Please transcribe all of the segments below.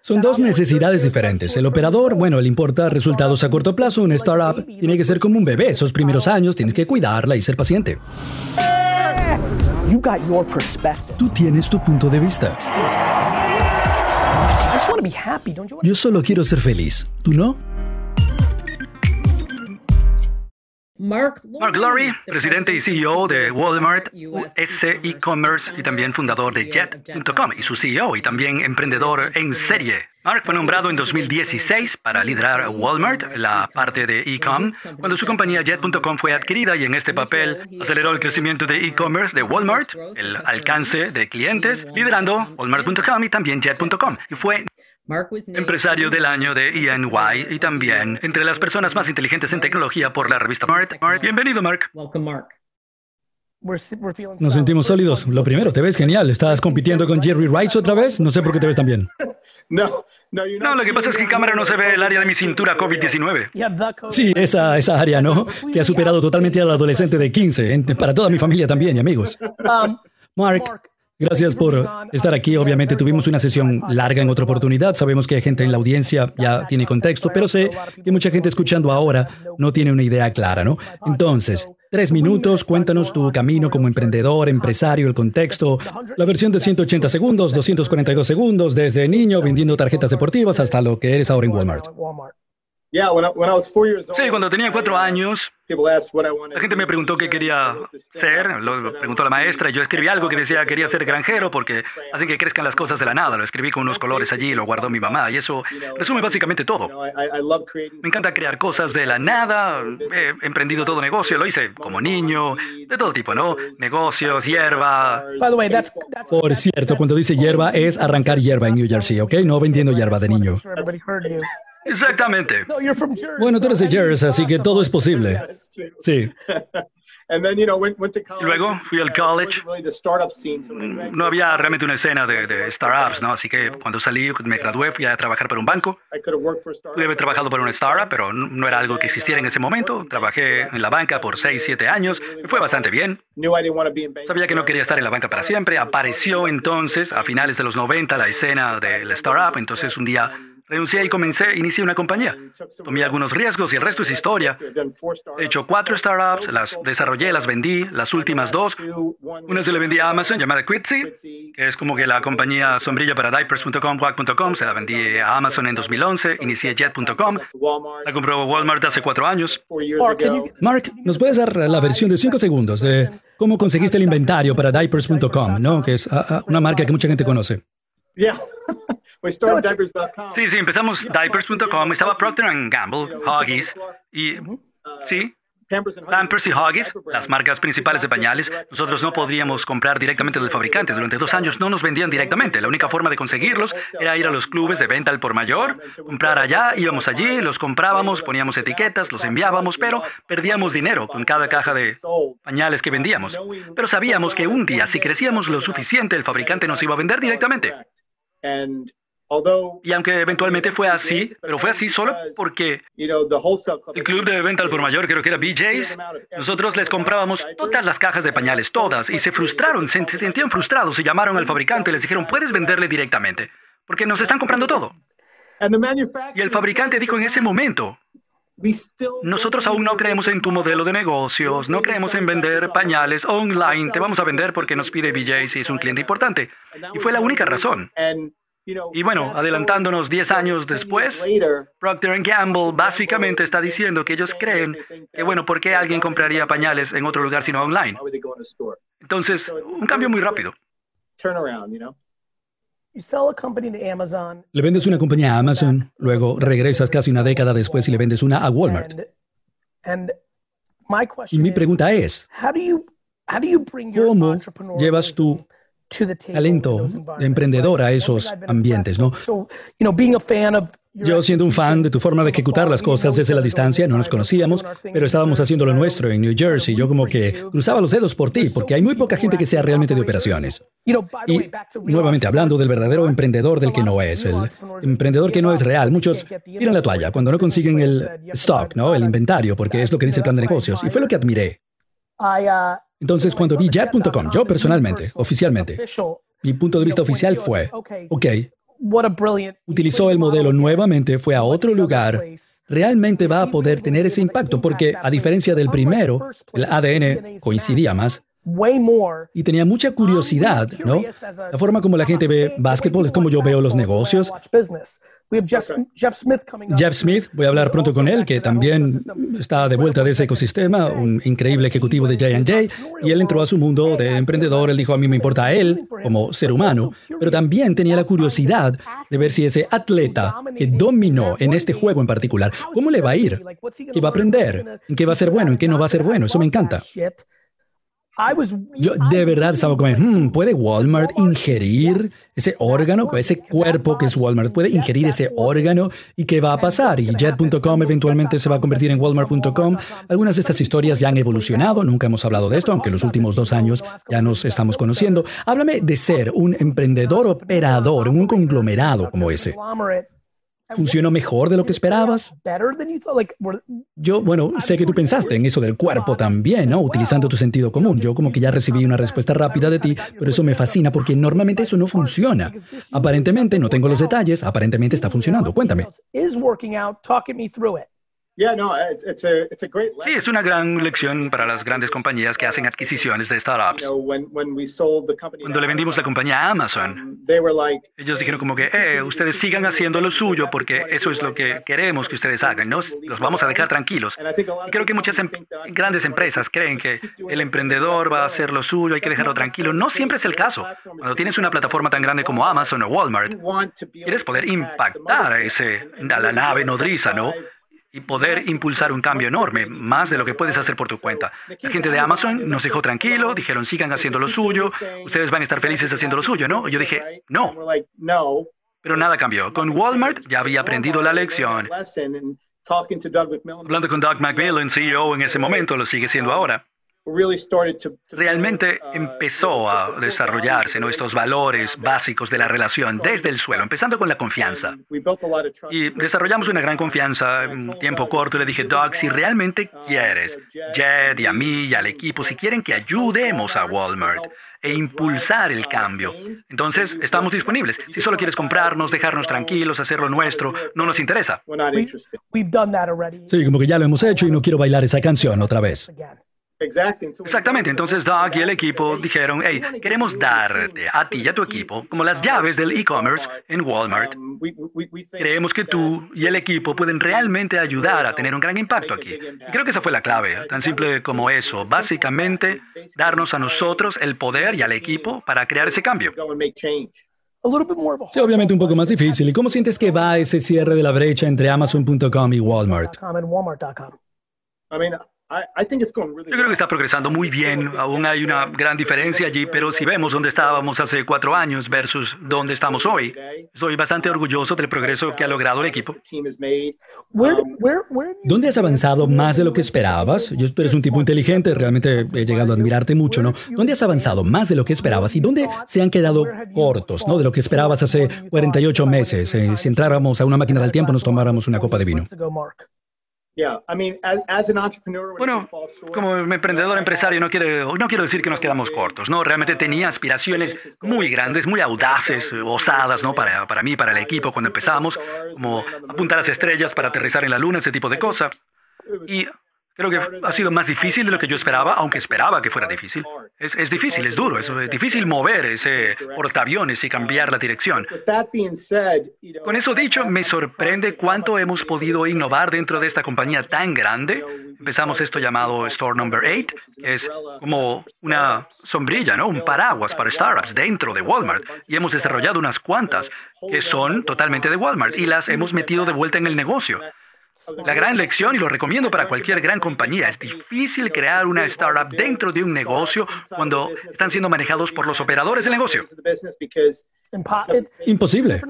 Son dos necesidades diferentes. El operador, bueno, le importa resultados a corto plazo. Un startup tiene que ser como un bebé. Esos primeros años tienes que cuidarla y ser paciente. Tú tienes tu punto de vista. Yo solo quiero ser feliz. ¿Tú no? Mark Lowry, presidente y CEO de Walmart US E-Commerce y también fundador de Jet.com y su CEO y también emprendedor en serie. Mark fue nombrado en 2016 para liderar Walmart, la parte de e-com, cuando su compañía Jet.com fue adquirida y en este papel aceleró el crecimiento de e-commerce de Walmart, el alcance de clientes, liderando Walmart.com y también Jet.com. Y fue empresario del año de ENY y también entre las personas más inteligentes en tecnología por la revista Mark. bienvenido, Mark. Nos sentimos sólidos. Lo primero, te ves genial. ¿Estás compitiendo con Jerry Rice otra vez? No sé por qué te ves tan bien. No, no, lo que pasa es que en cámara no se ve el área de mi cintura COVID-19. Sí, esa, esa área, ¿no? Que ha superado totalmente al adolescente de 15, para toda mi familia también y amigos. Um, Mark, Gracias por estar aquí. Obviamente tuvimos una sesión larga en otra oportunidad. Sabemos que hay gente en la audiencia ya tiene contexto, pero sé que mucha gente escuchando ahora no tiene una idea clara, ¿no? Entonces, tres minutos, cuéntanos tu camino como emprendedor, empresario, el contexto, la versión de 180 segundos, 242 segundos, desde niño vendiendo tarjetas deportivas hasta lo que eres ahora en Walmart. Sí, cuando tenía cuatro años, la gente me preguntó qué quería ser, lo preguntó la maestra, yo escribí algo que decía quería ser granjero porque hacen que crezcan las cosas de la nada, lo escribí con unos colores allí, lo guardó mi mamá y eso resume básicamente todo. Me encanta crear cosas de la nada, he emprendido todo negocio, lo hice como niño, de todo tipo, ¿no? Negocios, hierba. Por cierto, cuando dice hierba es arrancar hierba en New Jersey, ¿ok? No vendiendo hierba de niño. Exactamente. Bueno, tú eres de Jersey, así que todo es posible. Sí. Luego fui al college. No había realmente una escena de, startups, ¿no? Así que cuando salí, me gradué, fui a trabajar para un banco. Pude haber trabajado para una startup, pero no era algo que existiera en ese momento. Trabajé en la banca por 6, 7 años. Me fue bastante bien. Sabía que no quería estar en la banca para siempre. Apareció entonces, a finales de los 90, la escena de la startup. Entonces un día Renuncié y comencé, inicié una compañía. Tomé algunos riesgos y el resto es historia. He hecho cuatro startups, las desarrollé, las vendí, las últimas dos. Una se la vendí a Amazon llamada Quitzy, que es como que la compañía sombrilla para diapers.com, WAG.com. Se la vendí a Amazon en 2011, inicié Jet.com. La compró Walmart hace cuatro años. Mark, ¿nos puedes dar la versión de cinco segundos de cómo conseguiste el inventario para diapers.com, ¿no? que es ah, ah, una marca que mucha gente conoce? Sí, sí, empezamos diapers.com, estaba Procter Gamble, Huggies, y sí, Pampers y Huggies, las marcas principales de pañales, nosotros no podíamos comprar directamente del fabricante. Durante dos años no nos vendían directamente. La única forma de conseguirlos era ir a los clubes de venta al por mayor, comprar allá, íbamos allí, los comprábamos, poníamos etiquetas, los enviábamos, pero perdíamos dinero con cada caja de pañales que vendíamos. Pero sabíamos que un día, si crecíamos lo suficiente, el fabricante nos iba a vender directamente. Y aunque eventualmente fue así, pero fue así solo porque el club de venta al por mayor, creo que era BJ's, nosotros les comprábamos todas las cajas de pañales, todas, y se frustraron, se sentían frustrados y llamaron al fabricante y les dijeron, puedes venderle directamente, porque nos están comprando todo. Y el fabricante dijo en ese momento, nosotros aún no creemos en tu modelo de negocios, no creemos en vender pañales online, te vamos a vender porque nos pide BJ's y es un cliente importante. Y fue la única razón. Y bueno, adelantándonos 10 años después, Procter Gamble básicamente está diciendo que ellos creen que, bueno, ¿por qué alguien compraría pañales en otro lugar sino online? Entonces, un cambio muy rápido. Le vendes una compañía a Amazon, luego regresas casi una década después y le vendes una a Walmart. Y mi pregunta es, ¿cómo llevas tu talento de emprendedor a esos ambientes, ¿no? Yo siendo un fan de tu forma de ejecutar las cosas desde la distancia, no nos conocíamos, pero estábamos haciendo lo nuestro en New Jersey. Yo como que cruzaba los dedos por ti, porque hay muy poca gente que sea realmente de operaciones. Y nuevamente hablando del verdadero emprendedor del que no es, el emprendedor que no es real. Muchos tiran la toalla cuando no consiguen el stock, ¿no? El inventario, porque es lo que dice el plan de negocios. Y fue lo que admiré. Entonces, cuando vi Jet.com, yo personalmente, oficialmente, mi punto de vista oficial fue, ok, Utilizó el modelo nuevamente, fue a otro lugar. Realmente va a poder tener ese impacto porque, a diferencia del primero, el ADN coincidía más. Y tenía mucha curiosidad, ¿no? La forma como la gente ve básquetbol es como yo veo los negocios. Jeff Smith, voy a hablar pronto con él, que también está de vuelta de ese ecosistema, un increíble ejecutivo de J&J, y él entró a su mundo de emprendedor, él dijo, a mí me importa a él como ser humano, pero también tenía la curiosidad de ver si ese atleta que dominó en este juego en particular, ¿cómo le va a ir? ¿Qué va a aprender? ¿En qué va a ser bueno? ¿En qué no va a ser bueno? Eso me encanta. Yo de verdad estaba como, hmm, ¿puede Walmart ingerir ese órgano, ese cuerpo que es Walmart? ¿Puede ingerir ese órgano? ¿Y qué va a pasar? ¿Y Jet.com eventualmente se va a convertir en Walmart.com? Algunas de estas historias ya han evolucionado, nunca hemos hablado de esto, aunque los últimos dos años ya nos estamos conociendo. Háblame de ser un emprendedor operador en un conglomerado como ese. ¿Funcionó mejor de lo que esperabas? Yo, bueno, sé que tú pensaste en eso del cuerpo también, ¿no? Utilizando tu sentido común. Yo como que ya recibí una respuesta rápida de ti, pero eso me fascina porque normalmente eso no funciona. Aparentemente, no tengo los detalles, aparentemente está funcionando. Cuéntame. Sí, es una gran lección para las grandes compañías que hacen adquisiciones de startups. Cuando le vendimos la compañía a Amazon, um, ellos dijeron como que, eh, ustedes sigan haciendo lo suyo porque eso es lo que queremos que ustedes hagan, ¿no? Los vamos a dejar tranquilos. Y creo que muchas em, grandes empresas creen que el emprendedor va a hacer lo suyo, hay que dejarlo tranquilo. No siempre es el caso. Cuando tienes una plataforma tan grande como Amazon o Walmart, quieres poder impactar a, ese, a la nave nodriza, ¿no? Y poder impulsar un cambio enorme, más de lo que puedes hacer por tu cuenta. La gente de Amazon nos dejó tranquilo, dijeron sigan haciendo lo suyo, ustedes van a estar felices haciendo lo suyo, ¿no? Yo dije, no. Pero nada cambió. Con Walmart ya había aprendido la lección. Hablando con Doug McMillan, CEO en ese momento, lo sigue siendo ahora realmente uh, empezó a desarrollarse nuestros valores básicos de la relación desde el suelo, empezando con la confianza. Y desarrollamos una gran confianza en un tiempo corto. Le dije, Doug, si realmente uh, quieres, Jed y a mí y al equipo, si quieren que ayudemos a Walmart e impulsar el cambio. Entonces, estamos disponibles. Si solo quieres comprarnos, dejarnos tranquilos, hacer lo nuestro, no nos interesa. Sí, como que ya lo hemos hecho y no quiero bailar esa canción otra vez. Exactamente, entonces Doug y el equipo dijeron, hey, queremos darte a ti y a tu equipo como las llaves del e-commerce en Walmart. Um, Creemos que tú y el equipo pueden realmente ayudar a tener un gran impacto aquí. creo que esa fue la clave, tan simple como eso, básicamente darnos a nosotros el poder y al equipo para crear ese cambio. Sí, obviamente un poco más difícil. ¿Y cómo sientes que va ese cierre de la brecha entre Amazon.com y Walmart? Yo creo que está progresando muy bien. Aún hay una gran diferencia allí, pero si vemos dónde estábamos hace cuatro años versus dónde estamos hoy, estoy bastante orgulloso del progreso que ha logrado el equipo. ¿Dónde has avanzado más de lo que esperabas? Yo eres un tipo inteligente, realmente he llegado a admirarte mucho, ¿no? ¿Dónde has avanzado más de lo que esperabas y dónde se han quedado cortos, ¿no? De lo que esperabas hace 48 meses. Eh, si entráramos a una máquina del tiempo, nos tomáramos una copa de vino. Bueno, como emprendedor empresario no quiero, no quiero decir que nos quedamos cortos, ¿no? Realmente tenía aspiraciones muy grandes, muy audaces, osadas, ¿no? Para, para mí, para el equipo cuando empezamos, como apuntar a las estrellas para aterrizar en la luna, ese tipo de cosas. Y Creo que ha sido más difícil de lo que yo esperaba, aunque esperaba que fuera difícil. Es, es difícil, es duro, es difícil mover ese portaaviones y cambiar la dirección. Con eso dicho, me sorprende cuánto hemos podido innovar dentro de esta compañía tan grande. Empezamos esto llamado Store Number 8, que es como una sombrilla, ¿no? un paraguas para startups dentro de Walmart. Y hemos desarrollado unas cuantas que son totalmente de Walmart y las hemos metido de vuelta en el negocio. La gran lección, y lo recomiendo para cualquier gran compañía, es difícil crear una startup dentro de un negocio cuando están siendo manejados por los operadores del negocio. Imposible.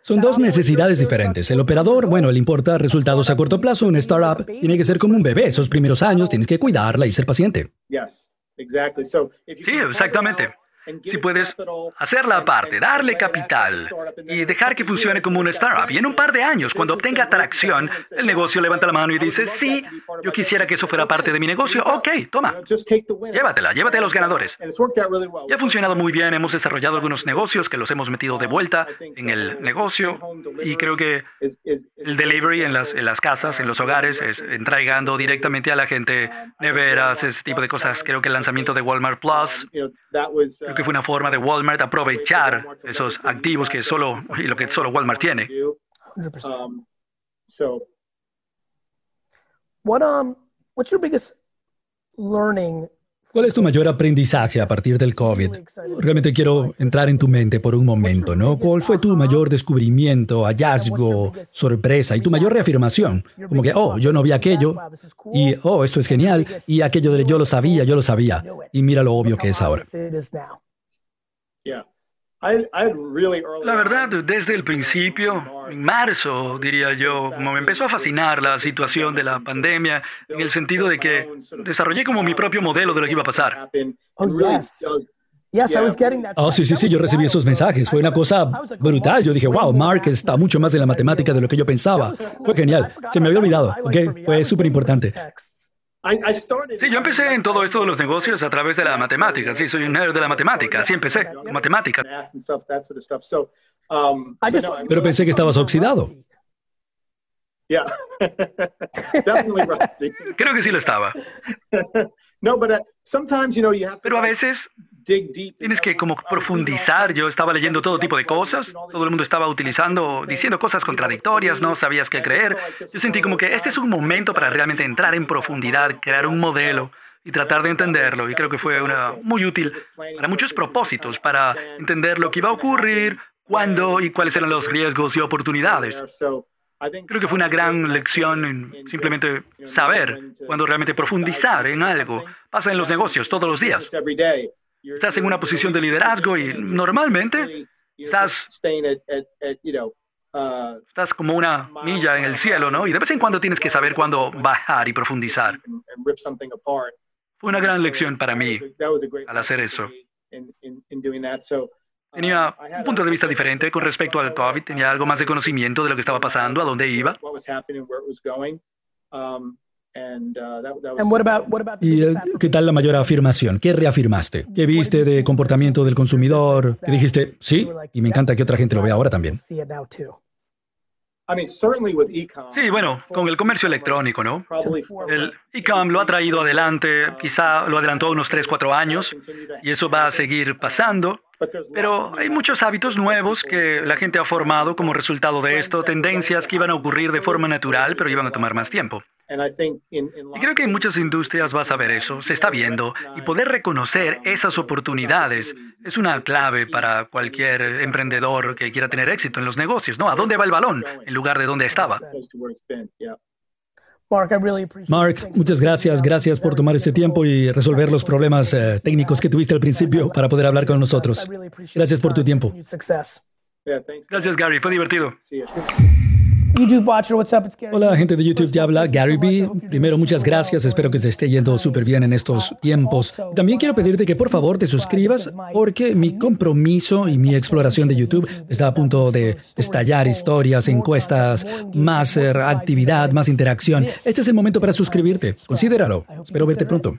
Son dos necesidades diferentes. El operador, bueno, le importa resultados a corto plazo. Una startup tiene que ser como un bebé. Esos primeros años tienes que cuidarla y ser paciente. Sí, exactamente. Si puedes hacer la parte, darle capital y dejar que funcione como un startup. Y en un par de años, cuando obtenga tracción, el negocio levanta la mano y dice, sí, yo quisiera que eso fuera parte de mi negocio. Ok, toma, llévatela, llévate a los ganadores. Y ha funcionado muy bien. Hemos desarrollado algunos negocios que los hemos metido de vuelta en el negocio. Y creo que el delivery en las, en las casas, en los hogares, es entregando directamente a la gente neveras, ese tipo de cosas. Creo que el lanzamiento de Walmart Plus, creo que fue una forma de Walmart aprovechar esos activos que solo, y lo que solo Walmart tiene. What um, what's your biggest learning ¿Cuál es tu mayor aprendizaje a partir del COVID? Realmente quiero entrar en tu mente por un momento, ¿no? ¿Cuál fue tu mayor descubrimiento, hallazgo, sorpresa y tu mayor reafirmación? Como que, oh, yo no vi aquello y, oh, esto es genial y aquello de yo lo sabía, yo lo sabía y mira lo obvio que es ahora. La verdad, desde el principio, en marzo, diría yo, como me empezó a fascinar la situación de la pandemia, en el sentido de que desarrollé como mi propio modelo de lo que iba a pasar. Oh, sí, sí, sí, yo recibí esos mensajes. Fue una cosa brutal. Yo dije, wow, Mark está mucho más en la matemática de lo que yo pensaba. Fue genial. Se me había olvidado, ¿ok? Fue súper importante. Sí, yo empecé en todo esto de los negocios a través de la matemática. Sí, soy un nerd de la matemática. Así empecé, matemática. Um, Pero pensé que estabas oxidado. Creo que sí lo estaba. Uh, Pero a veces tienes que como profundizar. Yo estaba leyendo todo tipo de cosas. Todo el mundo estaba utilizando, diciendo cosas contradictorias. No sabías qué creer. Yo sentí como que este es un momento para realmente entrar en profundidad, crear un modelo y tratar de entenderlo. Y creo que fue una, muy útil para muchos propósitos, para entender lo que iba a ocurrir, cuándo y cuáles eran los riesgos y oportunidades. Creo que fue una gran lección en simplemente saber cuando realmente profundizar en algo. Pasa en los negocios todos los días. Estás en una posición de liderazgo y normalmente estás, estás como una milla en el cielo, ¿no? Y de vez en cuando tienes que saber cuándo bajar y profundizar. Fue una gran lección para mí al hacer eso. Tenía un punto de vista diferente con respecto al COVID, tenía algo más de conocimiento de lo que estaba pasando, a dónde iba. ¿Y qué tal la mayor afirmación? ¿Qué reafirmaste? ¿Qué viste de comportamiento del consumidor? ¿Qué dijiste? Sí, y me encanta que otra gente lo vea ahora también. Sí, bueno, con el comercio electrónico, ¿no? El e-com lo ha traído adelante, quizá lo adelantó unos 3, 4 años, y eso va a seguir pasando. Pero hay muchos hábitos nuevos que la gente ha formado como resultado de esto, tendencias que iban a ocurrir de forma natural, pero iban a tomar más tiempo. Y creo que en muchas industrias vas a ver eso, se está viendo, y poder reconocer esas oportunidades es una clave para cualquier emprendedor que quiera tener éxito en los negocios, ¿no? ¿A dónde va el balón en lugar de dónde estaba? Mark, muchas gracias. Gracias por tomar este tiempo y resolver los problemas eh, técnicos que tuviste al principio para poder hablar con nosotros. Gracias por tu tiempo. Gracias, Gary. Fue divertido. Hola, gente de YouTube, te habla Gary B. Primero, muchas gracias. Espero que se esté yendo súper bien en estos tiempos. También quiero pedirte que por favor te suscribas porque mi compromiso y mi exploración de YouTube está a punto de estallar historias, encuestas, más eh, actividad, más interacción. Este es el momento para suscribirte. Considéralo. Espero verte pronto.